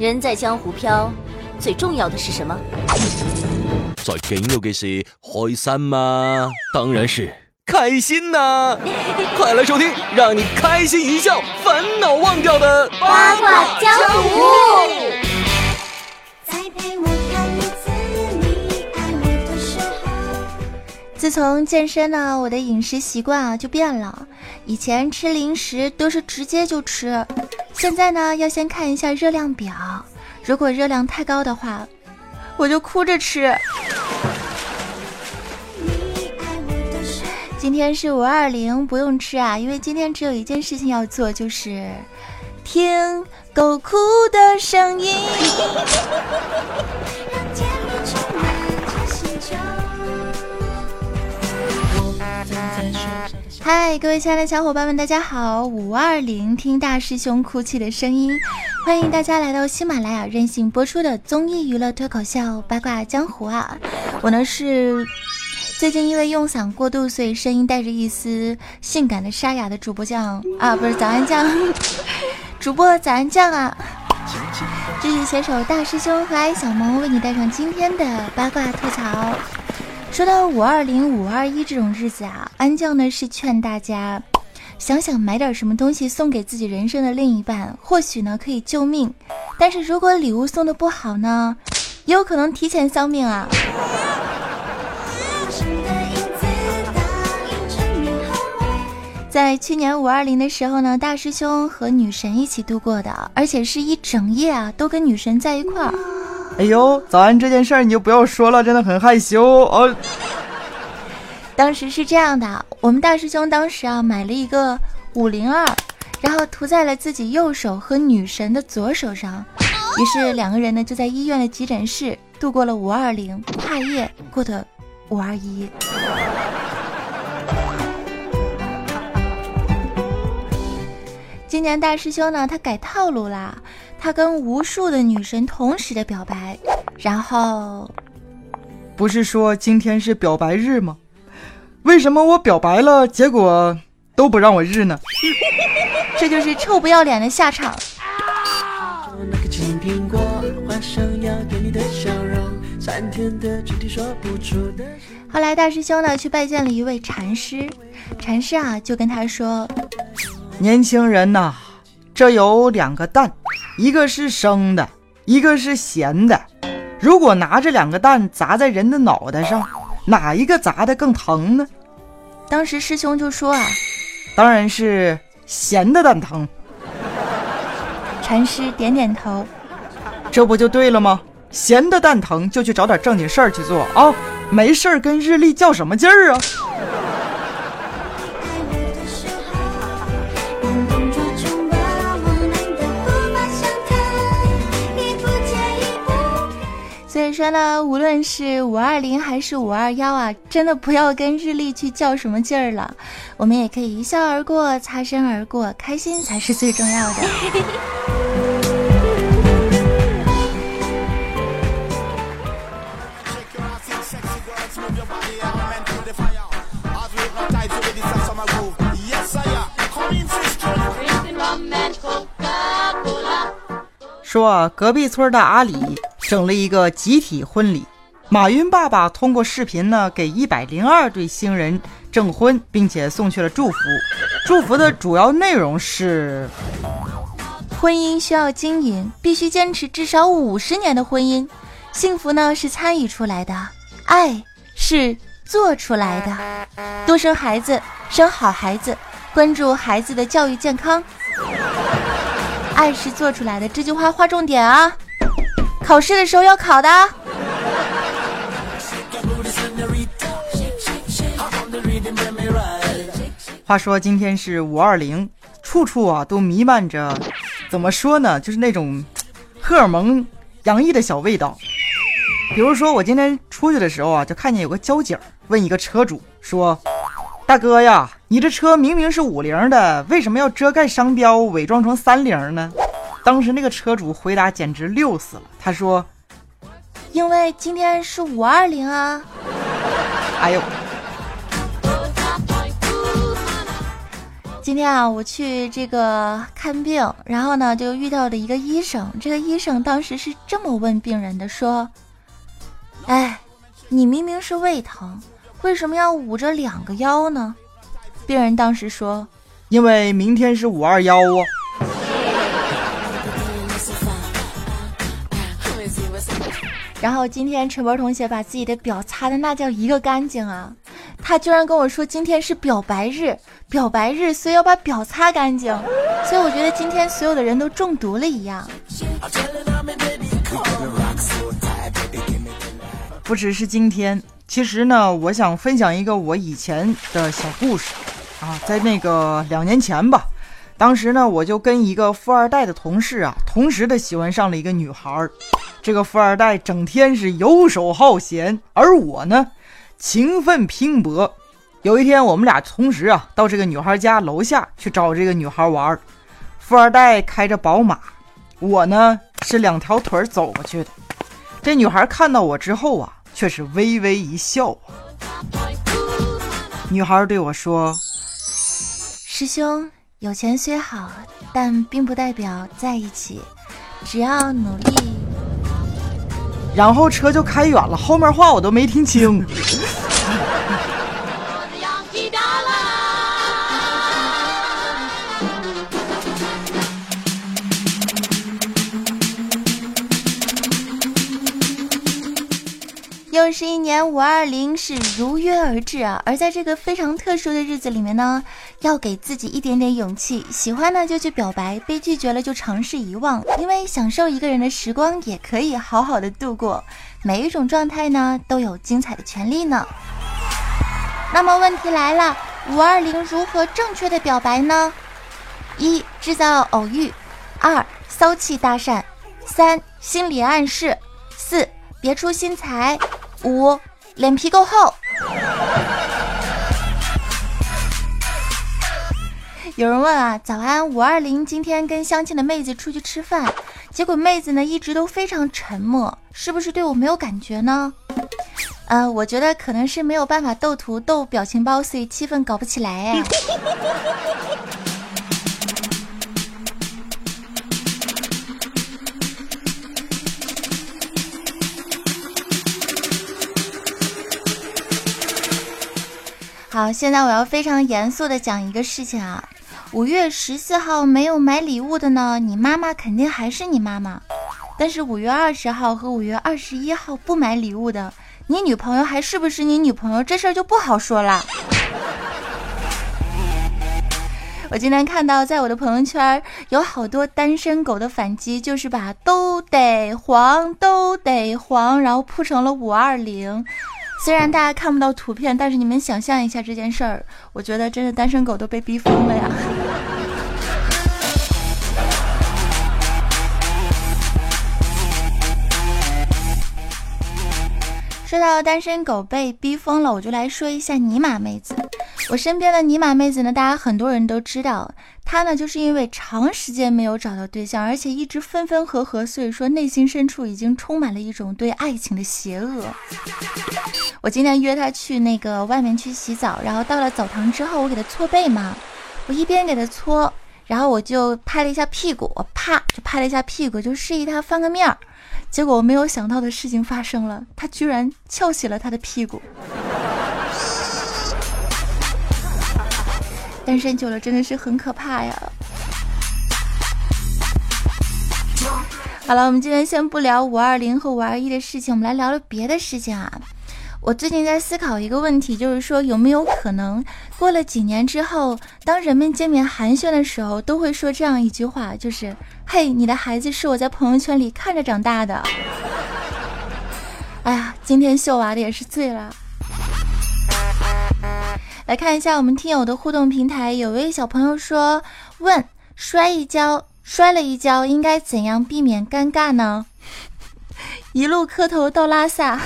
人在江湖飘，最重要的是什么？最紧要嘅是开心嘛？当然是开心呐！快来收听，让你开心一笑，烦恼忘掉的八卦江湖。自从健身呢，我的饮食习惯啊就变了。以前吃零食都是直接就吃，现在呢要先看一下热量表，如果热量太高的话，我就哭着吃。今天是五二零，不用吃啊，因为今天只有一件事情要做，就是听狗哭的声音。嗨，各位亲爱的小伙伴们，大家好！五二零听大师兄哭泣的声音，欢迎大家来到喜马拉雅任性播出的综艺娱乐脱口秀八卦江湖啊！我呢是最近因为用嗓过度，所以声音带着一丝性感的沙哑的主播酱啊，不是早安酱，主播早安酱啊！继续携手大师兄和小萌为你带上今天的八卦吐槽。说到五二零、五二一这种日子啊，安酱呢是劝大家想想买点什么东西送给自己人生的另一半，或许呢可以救命。但是如果礼物送的不好呢，也有可能提前丧命啊。在去年五二零的时候呢，大师兄和女神一起度过的，而且是一整夜啊都跟女神在一块儿。哎呦，早安这件事儿你就不要说了，真的很害羞哦。当时是这样的，我们大师兄当时啊买了一个五零二，然后涂在了自己右手和女神的左手上，于是两个人呢就在医院的急诊室度过了五二零，跨夜过的五二一。今年大师兄呢，他改套路啦。他跟无数的女神同时的表白，然后，不是说今天是表白日吗？为什么我表白了，结果都不让我日呢？这就是臭不要脸的下场。后来大师兄呢去拜见了一位禅师，禅师啊就跟他说：“年轻人呐。”这有两个蛋，一个是生的，一个是咸的。如果拿这两个蛋砸在人的脑袋上，哪一个砸的更疼呢？当时师兄就说啊，当然是咸的蛋疼。禅师点点头，这不就对了吗？咸的蛋疼就去找点正经事儿去做啊，没事儿跟日历较什么劲儿啊？说呢，无论是五二零还是五二幺啊，真的不要跟日历去较什么劲儿了。我们也可以一笑而过，擦身而过，开心才是最重要的。说啊，隔壁村的阿里。整了一个集体婚礼，马云爸爸通过视频呢给一百零二对新人证婚，并且送去了祝福。祝福的主要内容是：婚姻需要经营，必须坚持至少五十年的婚姻。幸福呢是参与出来的，爱是做出来的。多生孩子，生好孩子，关注孩子的教育健康。爱是做出来的，这句话划重点啊！考试的时候要考的。话说今天是五二零，处处啊都弥漫着，怎么说呢？就是那种荷尔蒙洋溢的小味道。比如说我今天出去的时候啊，就看见有个交警问一个车主说：“大哥呀，你这车明明是五零的，为什么要遮盖商标，伪装成三零呢？”当时那个车主回答简直溜死了，他说：“因为今天是五二零啊。”哎呦！今天啊，我去这个看病，然后呢就遇到了一个医生。这个医生当时是这么问病人的：说，哎，你明明是胃疼，为什么要捂着两个腰呢？病人当时说：因为明天是五二幺啊。然后今天陈博同学把自己的表擦的那叫一个干净啊，他居然跟我说今天是表白日，表白日，所以要把表擦干净。所以我觉得今天所有的人都中毒了一样。不只是今天，其实呢，我想分享一个我以前的小故事啊，在那个两年前吧。当时呢，我就跟一个富二代的同事啊，同时的喜欢上了一个女孩儿。这个富二代整天是游手好闲，而我呢，勤奋拼搏。有一天，我们俩同时啊，到这个女孩家楼下去找这个女孩玩。富二代开着宝马，我呢是两条腿走过去的。这女孩看到我之后啊，却是微微一笑。女孩对我说：“师兄。”有钱虽好，但并不代表在一起。只要努力，然后车就开远了，后面话我都没听清。又是一年五二零，是如约而至啊！而在这个非常特殊的日子里面呢，要给自己一点点勇气，喜欢呢就去表白，被拒绝了就尝试遗忘，因为享受一个人的时光也可以好好的度过。每一种状态呢都有精彩的权利呢。那么问题来了，五二零如何正确的表白呢？一、制造偶遇；二、骚气搭讪；三、心理暗示；四、别出心裁。五，脸皮够厚。有人问啊，早安五二零，今天跟相亲的妹子出去吃饭，结果妹子呢一直都非常沉默，是不是对我没有感觉呢？呃，我觉得可能是没有办法斗图斗表情包，所以气氛搞不起来哎。好，现在我要非常严肃的讲一个事情啊。五月十四号没有买礼物的呢，你妈妈肯定还是你妈妈。但是五月二十号和五月二十一号不买礼物的，你女朋友还是不是你女朋友？这事儿就不好说了。我今天看到，在我的朋友圈有好多单身狗的反击，就是把都得黄都得黄，然后铺成了五二零。虽然大家看不到图片，但是你们想象一下这件事儿，我觉得真的单身狗都被逼疯了呀。说到单身狗被逼疯了，我就来说一下尼玛妹子。我身边的尼玛妹子呢，大家很多人都知道，他呢就是因为长时间没有找到对象，而且一直分分合合，所以说内心深处已经充满了一种对爱情的邪恶。我今天约他去那个外面去洗澡，然后到了澡堂之后，我给他搓背嘛，我一边给他搓，然后我就拍了一下屁股，我啪就拍了一下屁股，就示意他翻个面儿。结果我没有想到的事情发生了，他居然翘起了他的屁股。单身久了真的是很可怕呀！好了，我们今天先不聊五二零和五二一的事情，我们来聊聊别的事情啊。我最近在思考一个问题，就是说有没有可能过了几年之后，当人们见面寒暄的时候，都会说这样一句话，就是“嘿，你的孩子是我在朋友圈里看着长大的。”哎呀，今天秀娃的也是醉了。来看一下我们听友的互动平台，有位小朋友说：“问摔一跤，摔了一跤，应该怎样避免尴尬呢？” 一路磕头到拉萨。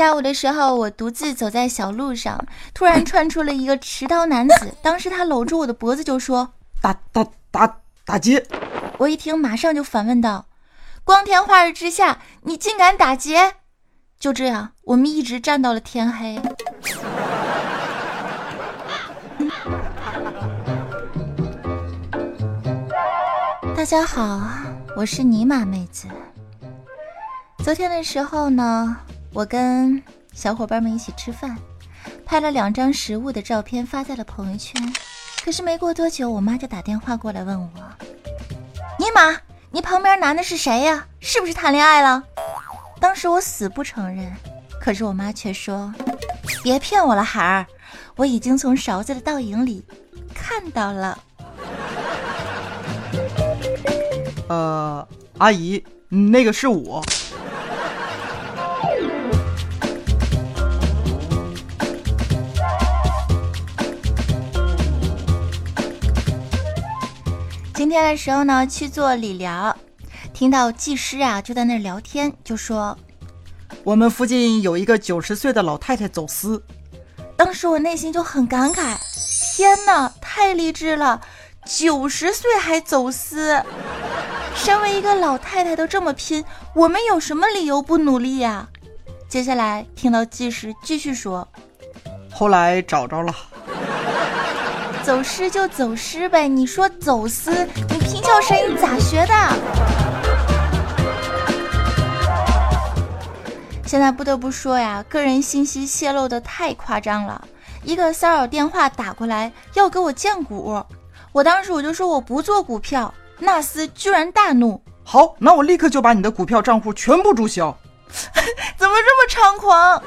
下午的时候，我独自走在小路上，突然窜出了一个持刀男子。当时他搂住我的脖子就说：“打打打打劫！”我一听，马上就反问道：“光天化日之下，你竟敢打劫？”就这样，我们一直站到了天黑。大家好，我是尼玛妹子。昨天的时候呢，我跟小伙伴们一起吃饭，拍了两张食物的照片发在了朋友圈。可是没过多久，我妈就打电话过来问我：“尼玛，你旁边男的是谁呀？是不是谈恋爱了？”当时我死不承认，可是我妈却说：“别骗我了，孩儿，我已经从勺子的倒影里看到了。”呃，阿姨，那个是我。今天的时候呢，去做理疗，听到技师啊就在那聊天，就说我们附近有一个九十岁的老太太走私。当时我内心就很感慨，天哪，太励志了，九十岁还走私！身为一个老太太都这么拼，我们有什么理由不努力呀？接下来听到技师继续说，后来找着了。走失就走失呗，你说走私，你平翘舌音咋学的？现在不得不说呀，个人信息泄露的太夸张了。一个骚扰电话打过来要给我荐股，我当时我就说我不做股票，纳斯居然大怒。好，那我立刻就把你的股票账户全部注销。怎么这么猖狂？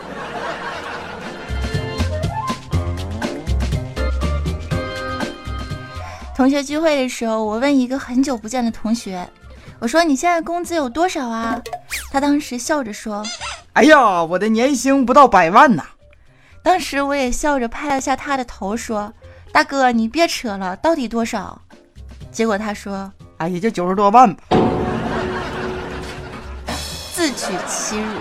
同学聚会的时候，我问一个很久不见的同学，我说：“你现在工资有多少啊？”他当时笑着说：“哎呀，我的年薪不到百万呐。”当时我也笑着拍了下他的头，说：“大哥，你别扯了，到底多少？”结果他说：“哎，也就九十多万吧。”自取其辱。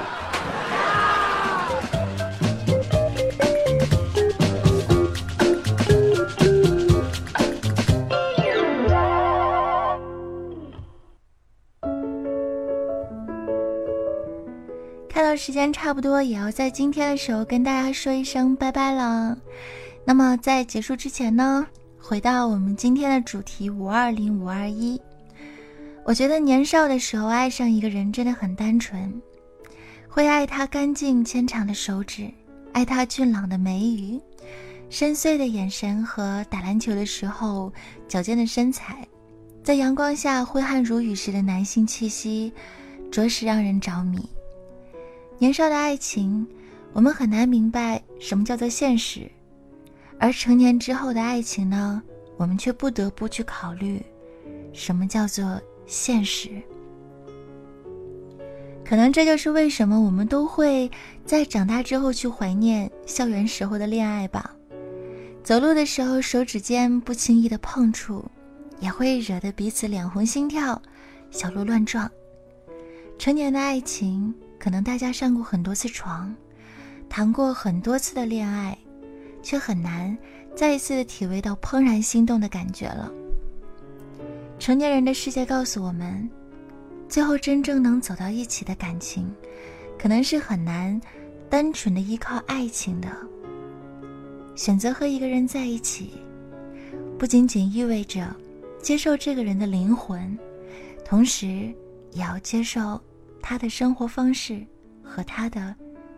时间差不多，也要在今天的时候跟大家说一声拜拜了。那么在结束之前呢，回到我们今天的主题五二零五二一。我觉得年少的时候爱上一个人真的很单纯，会爱他干净纤长的手指，爱他俊朗的眉宇，深邃的眼神和打篮球的时候矫健的身材，在阳光下挥汗如雨时的男性气息，着实让人着迷。年少的爱情，我们很难明白什么叫做现实；而成年之后的爱情呢，我们却不得不去考虑什么叫做现实。可能这就是为什么我们都会在长大之后去怀念校园时候的恋爱吧。走路的时候手指间不轻易的碰触，也会惹得彼此脸红心跳，小鹿乱撞。成年的爱情。可能大家上过很多次床，谈过很多次的恋爱，却很难再一次的体味到怦然心动的感觉了。成年人的世界告诉我们，最后真正能走到一起的感情，可能是很难单纯的依靠爱情的。选择和一个人在一起，不仅仅意味着接受这个人的灵魂，同时也要接受。他的生活方式和他的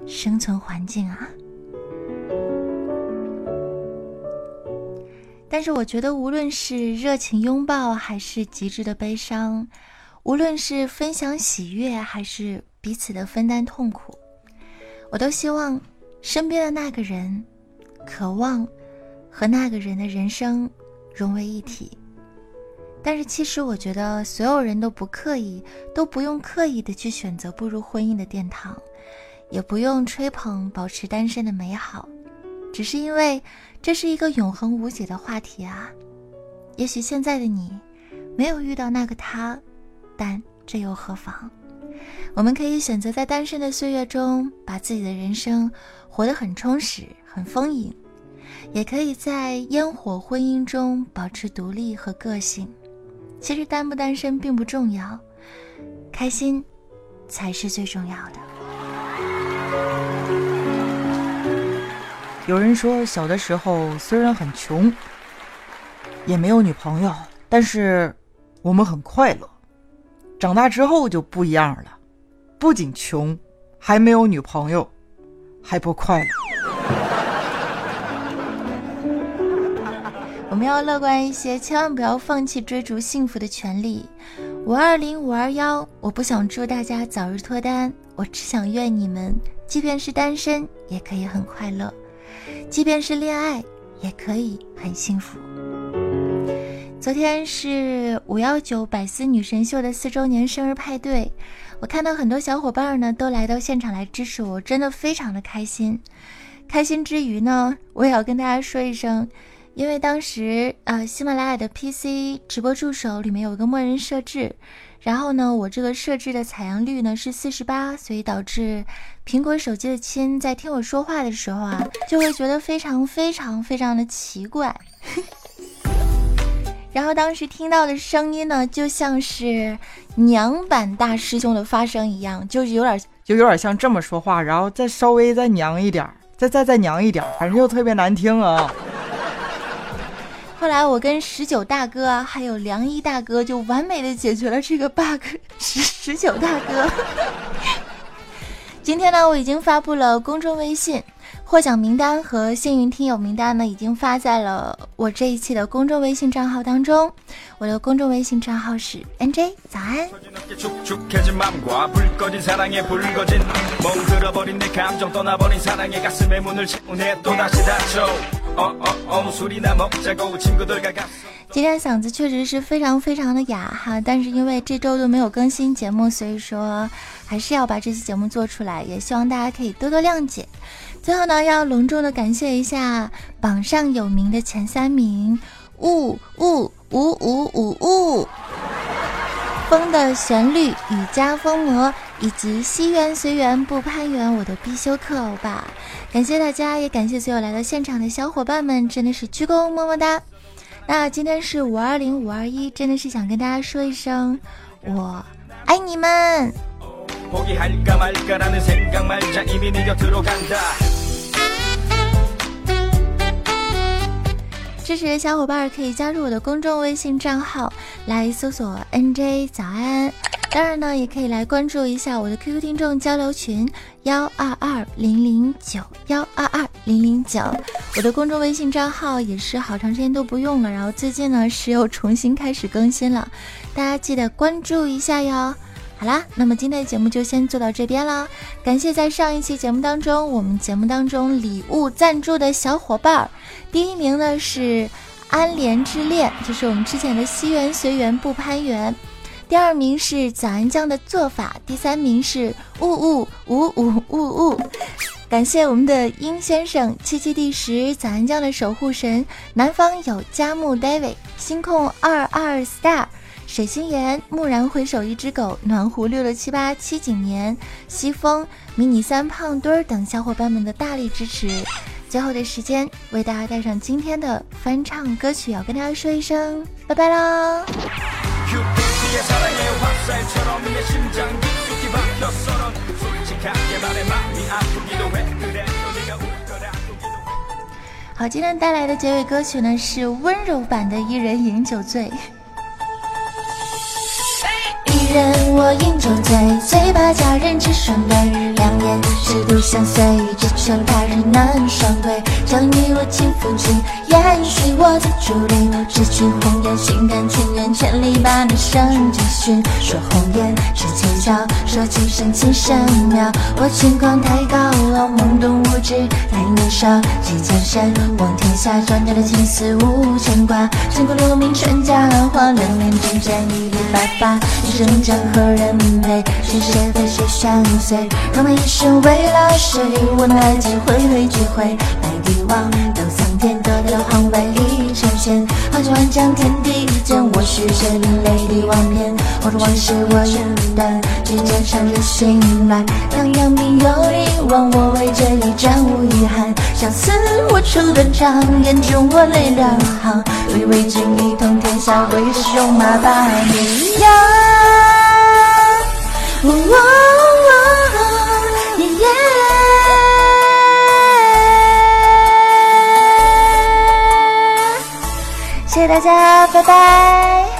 生存环境啊，但是我觉得，无论是热情拥抱，还是极致的悲伤，无论是分享喜悦，还是彼此的分担痛苦，我都希望身边的那个人，渴望和那个人的人生融为一体。但是其实我觉得，所有人都不刻意，都不用刻意的去选择步入婚姻的殿堂，也不用吹捧保持单身的美好，只是因为这是一个永恒无解的话题啊。也许现在的你没有遇到那个他，但这又何妨？我们可以选择在单身的岁月中，把自己的人生活得很充实、很丰盈；也可以在烟火婚姻中保持独立和个性。其实单不单身并不重要，开心才是最重要的。有人说，小的时候虽然很穷，也没有女朋友，但是我们很快乐。长大之后就不一样了，不仅穷，还没有女朋友，还不快乐。我们要乐观一些，千万不要放弃追逐幸福的权利。五二零五二幺，我不想祝大家早日脱单，我只想愿你们，即便是单身，也可以很快乐。即便是恋爱，也可以很幸福。昨天是五幺九百思女神秀的四周年生日派对，我看到很多小伙伴呢都来到现场来支持我，真的非常的开心。开心之余呢，我也要跟大家说一声，因为当时呃喜马拉雅的 PC 直播助手里面有一个默认设置。然后呢，我这个设置的采样率呢是四十八，所以导致苹果手机的亲在听我说话的时候啊，就会觉得非常非常非常的奇怪。然后当时听到的声音呢，就像是娘版大师兄的发声一样，就是有点就有点像这么说话，然后再稍微再娘一点，再再再娘一点，反正就特别难听啊。后来我跟十九大哥还有梁一大哥就完美的解决了这个 bug。十十九大哥，今天呢我已经发布了公众微信获奖名单和幸运听友名单呢，已经发在了我这一期的公众微信账号当中。我的公众微信账号是 nj 早安。今天嗓子确实是非常非常的哑哈，但是因为这周都没有更新节目，所以说还是要把这期节目做出来，也希望大家可以多多谅解。最后呢，要隆重的感谢一下榜上有名的前三名：雾雾五五五。雾，风的旋律雨加风魔，以及西缘随缘不攀缘，我的必修课欧巴。感谢大家，也感谢所有来到现场的小伙伴们，真的是鞠躬么么哒。那今天是五二零五二一，真的是想跟大家说一声，我爱你们。支持的小伙伴可以加入我的公众微信账号，来搜索 NJ 早安。当然呢，也可以来关注一下我的 QQ 听众交流群幺二二零零九幺二二零零九。我的公众微信账号也是好长时间都不用了，然后最近呢是又重新开始更新了，大家记得关注一下哟。好啦，那么今天的节目就先做到这边了。感谢在上一期节目当中，我们节目当中礼物赞助的小伙伴，第一名呢是安莲之恋，就是我们之前的西园随缘不攀缘。第二名是早安酱的做法，第三名是呜呜呜呜呜呜。感谢我们的殷先生，七七第十早安酱的守护神，南方有佳木 David，星空二二 star，水星岩，蓦然回首一只狗，暖壶六六七八七景年，西风迷你三胖墩儿等小伙伴们的大力支持。最后的时间，为大家带上今天的翻唱歌曲，要跟大家说一声拜拜喽。好，今天带来的结尾歌曲呢是温柔版的《一人饮酒醉》。一人我饮酒醉，醉把佳人只双对，两眼十度相随，只求他日难双归。将你我情付尽，延续我的竹林，只取红颜，心甘情愿，千里把你生追寻。说红颜是浅笑，说情深情深妙。我轻狂太高傲，懵懂无知太年少，几江山望天下，转掉的情丝无牵挂。千古留名传佳话，两脸真绽一缕白发。一生将何有人陪，是谁非谁相随？他们一生为了谁？我们爱情会回聚会，来帝王都苍天到留皇位一成仙，万千万丈天地间，我是谁？另类帝王篇，我的往事我愿断，只见上人醒来，当扬名有一往，我为这一战无遗憾。相思我出断肠，眼中我泪两行，以为君一统天下，为雄马把名扬。哇哦哇哦耶！谢谢大家，拜拜。